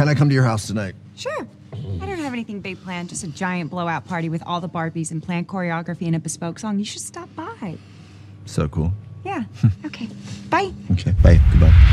Can I come to your house tonight? Sure. I don't have anything big planned, just a giant blowout party with all the Barbies and planned choreography and a bespoke song. You should stop by. So cool. Yeah. okay. Bye. Okay. Bye. Goodbye.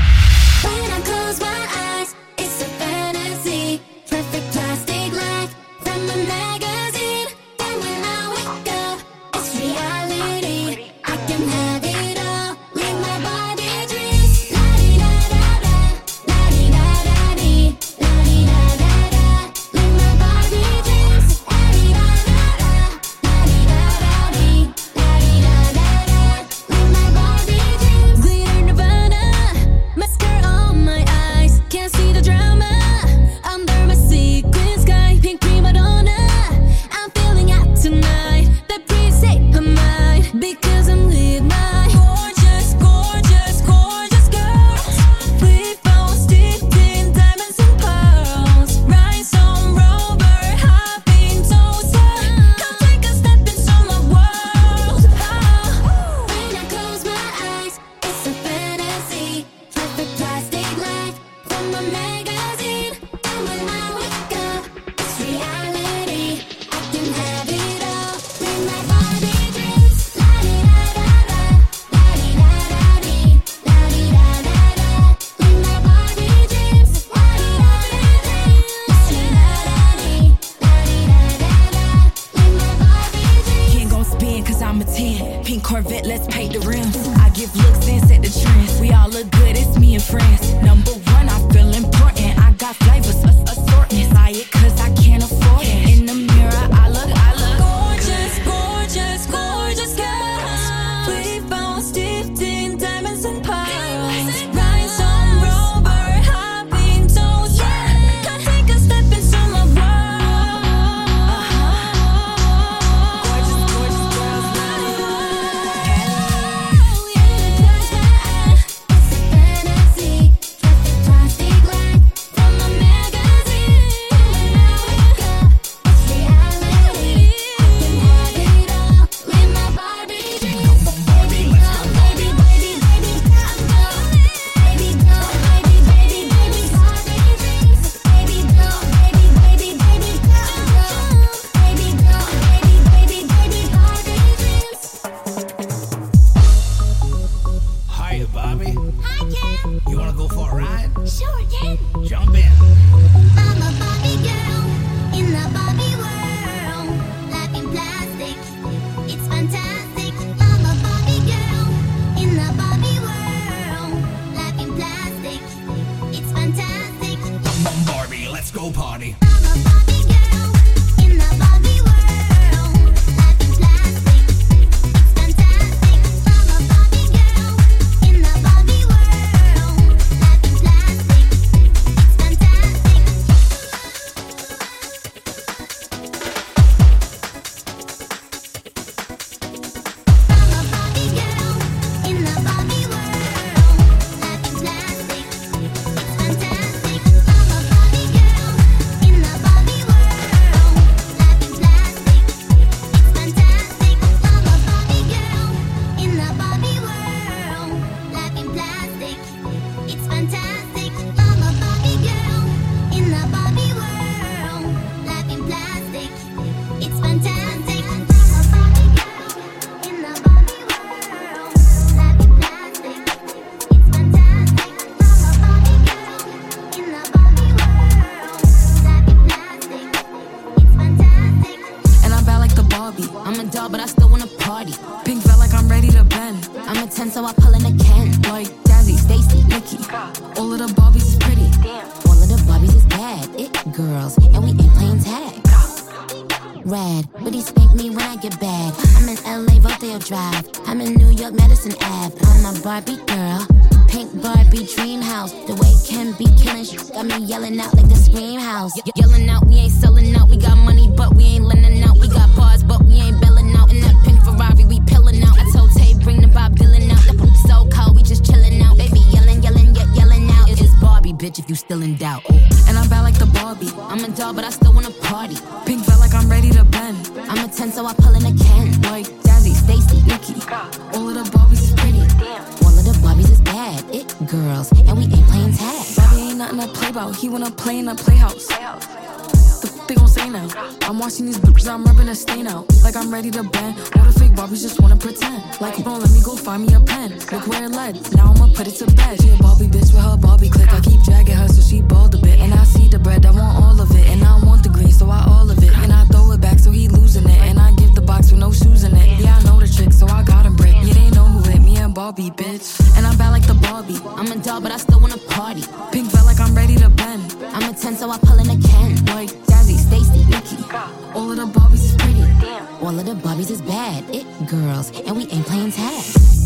time. All of the Barbies is bad, it girls, and we ain't playing tag.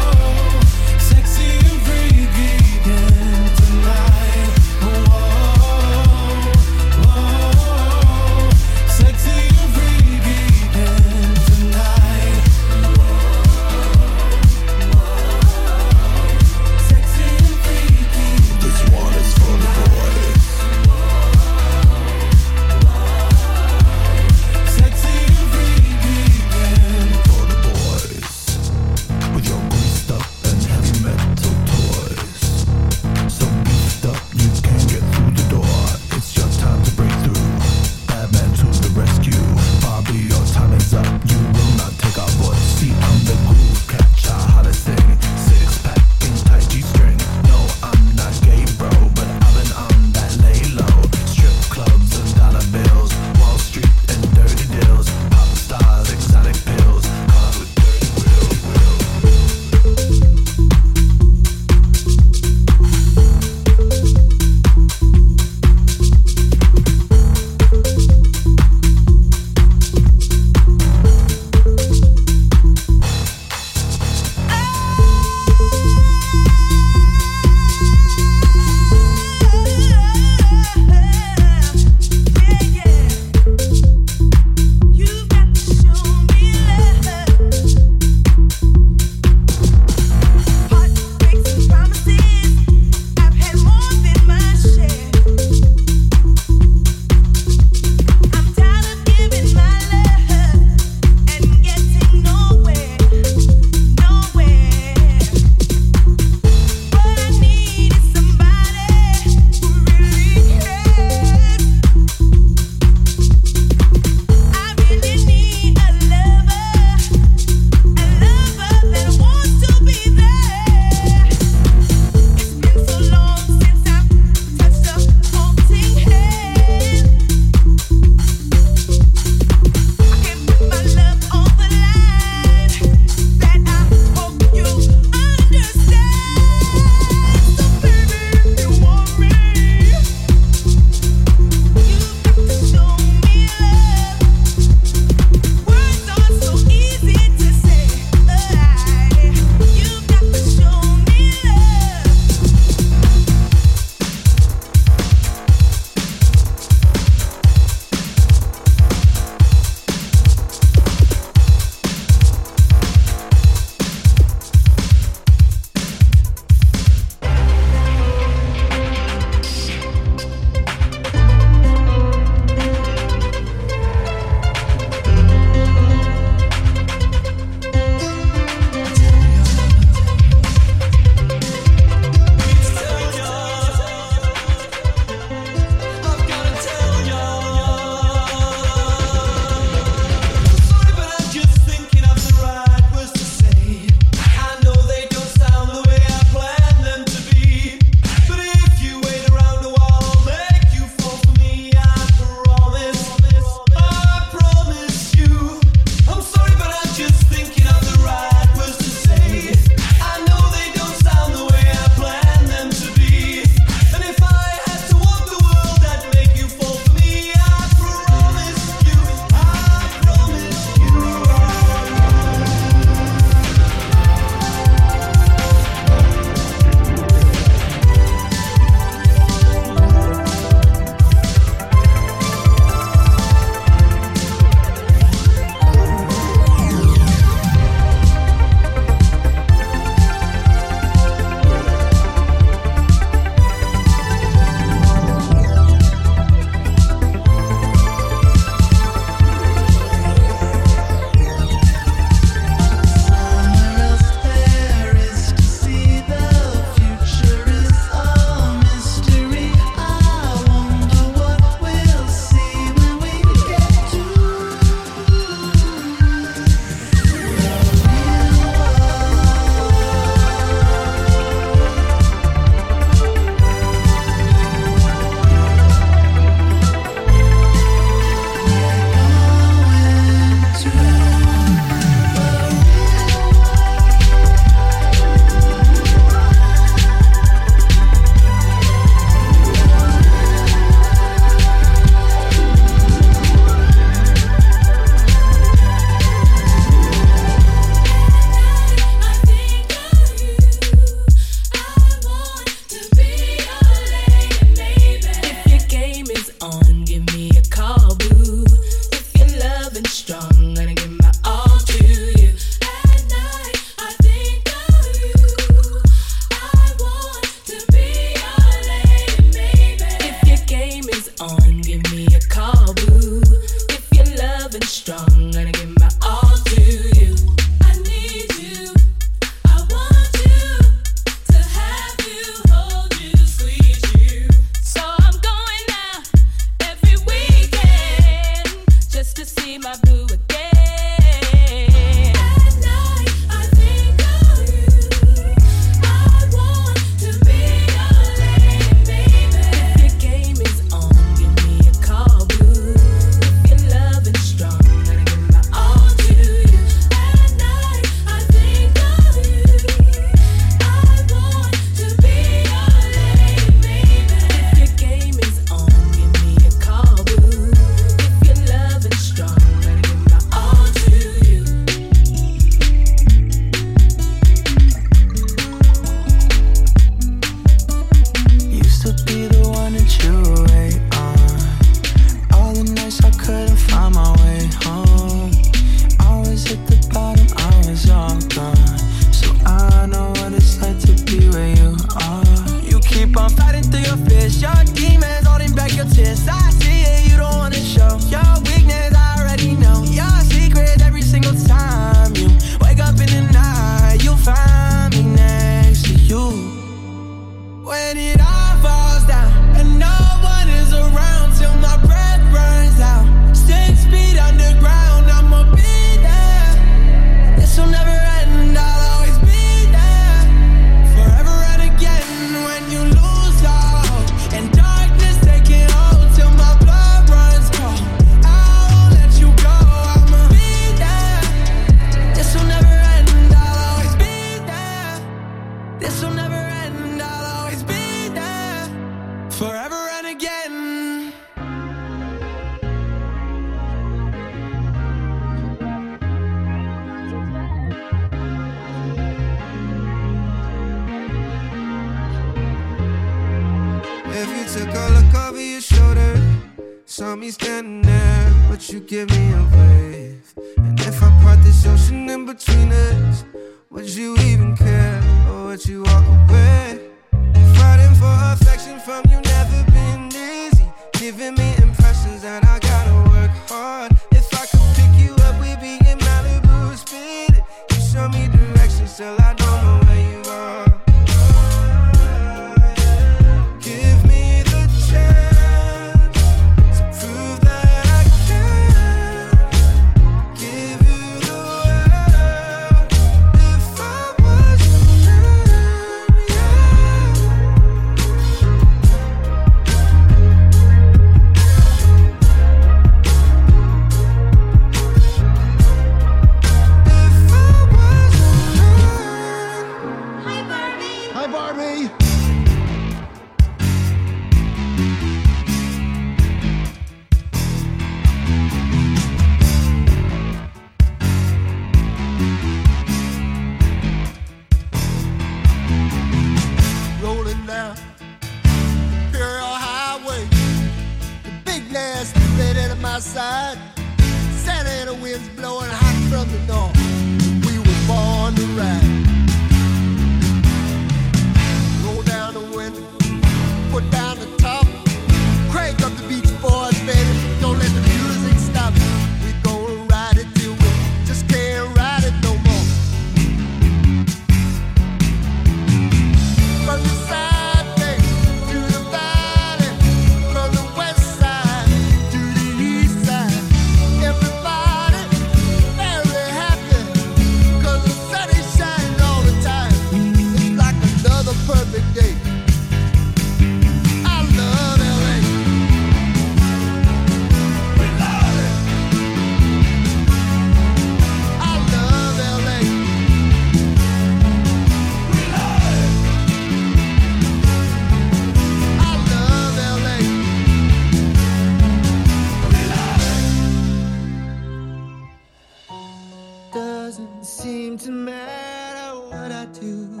doesn't matter what I do,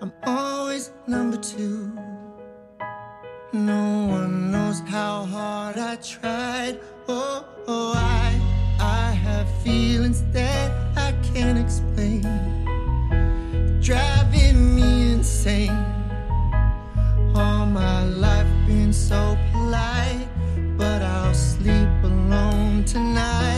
I'm always number two. No one knows how hard I tried. Oh, oh I, I have feelings that I can't explain, driving me insane. All my life been so polite, but I'll sleep alone tonight.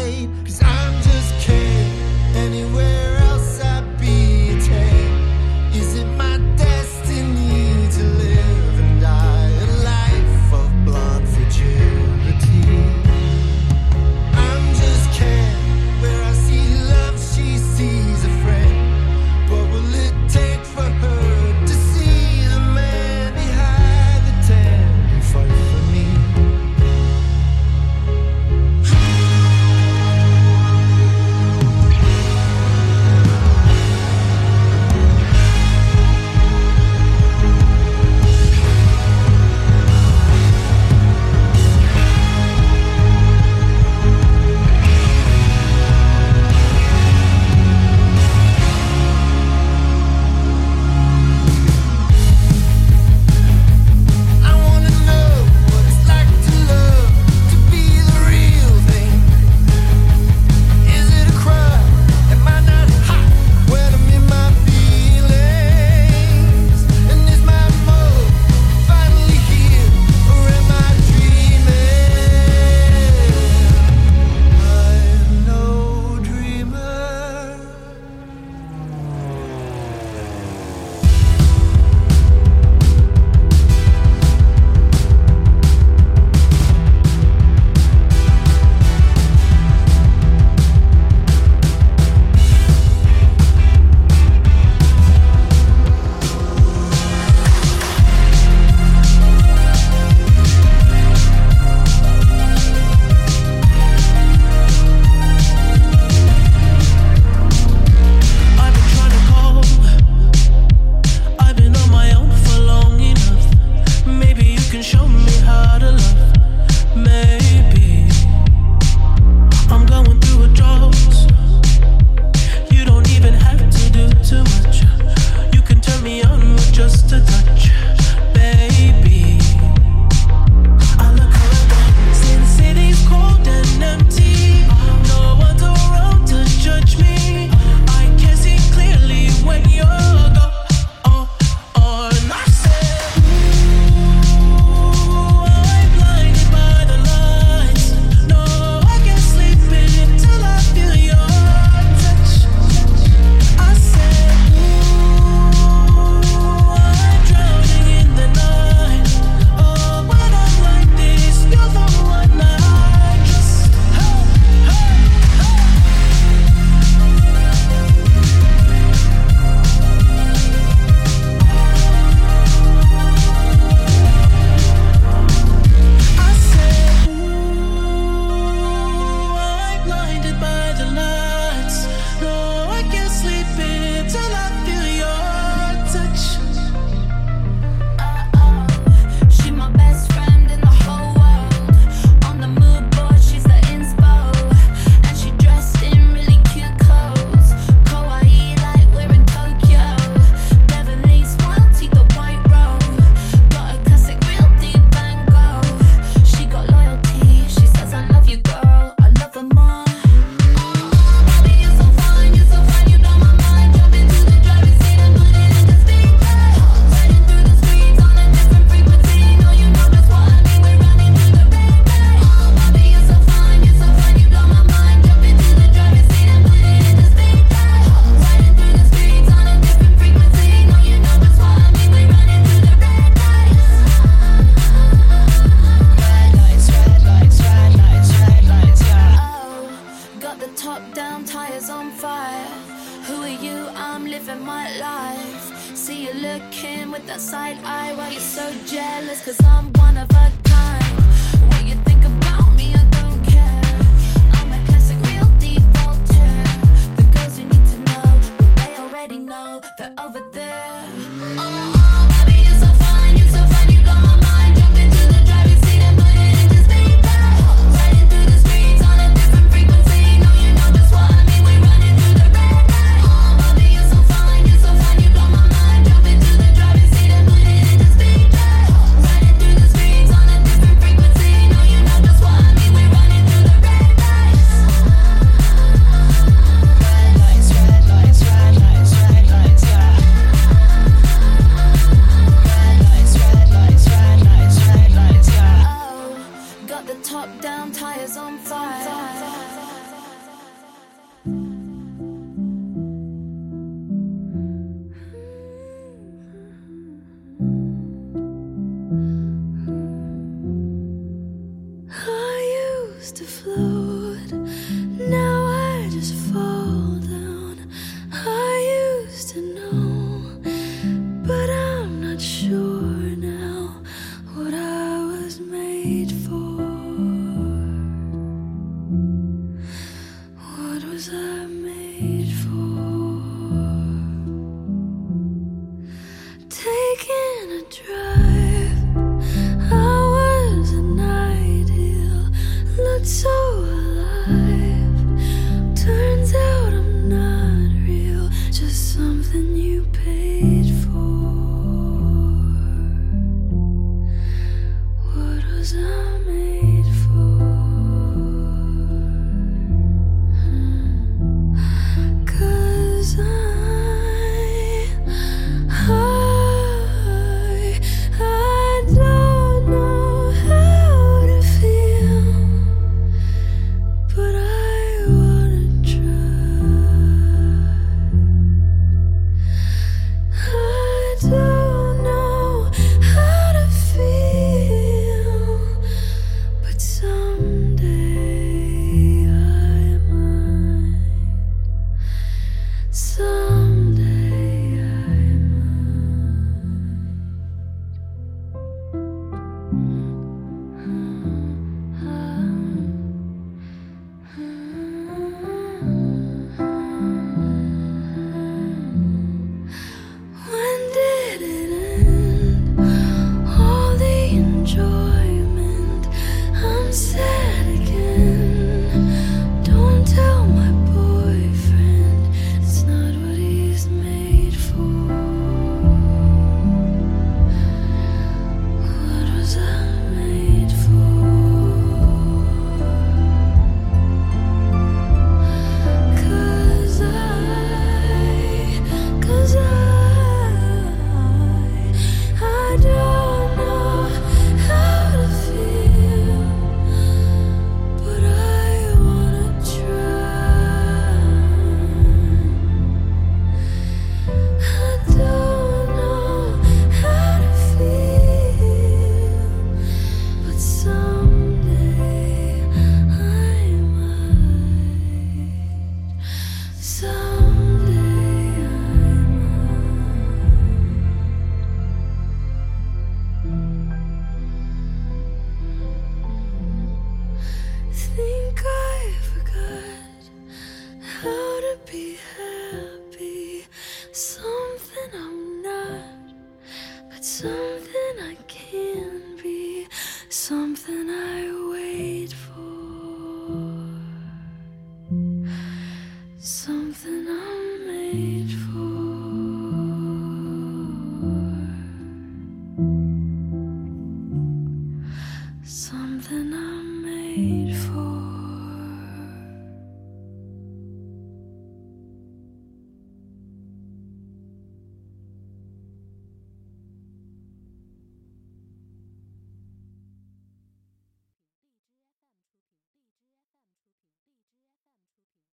The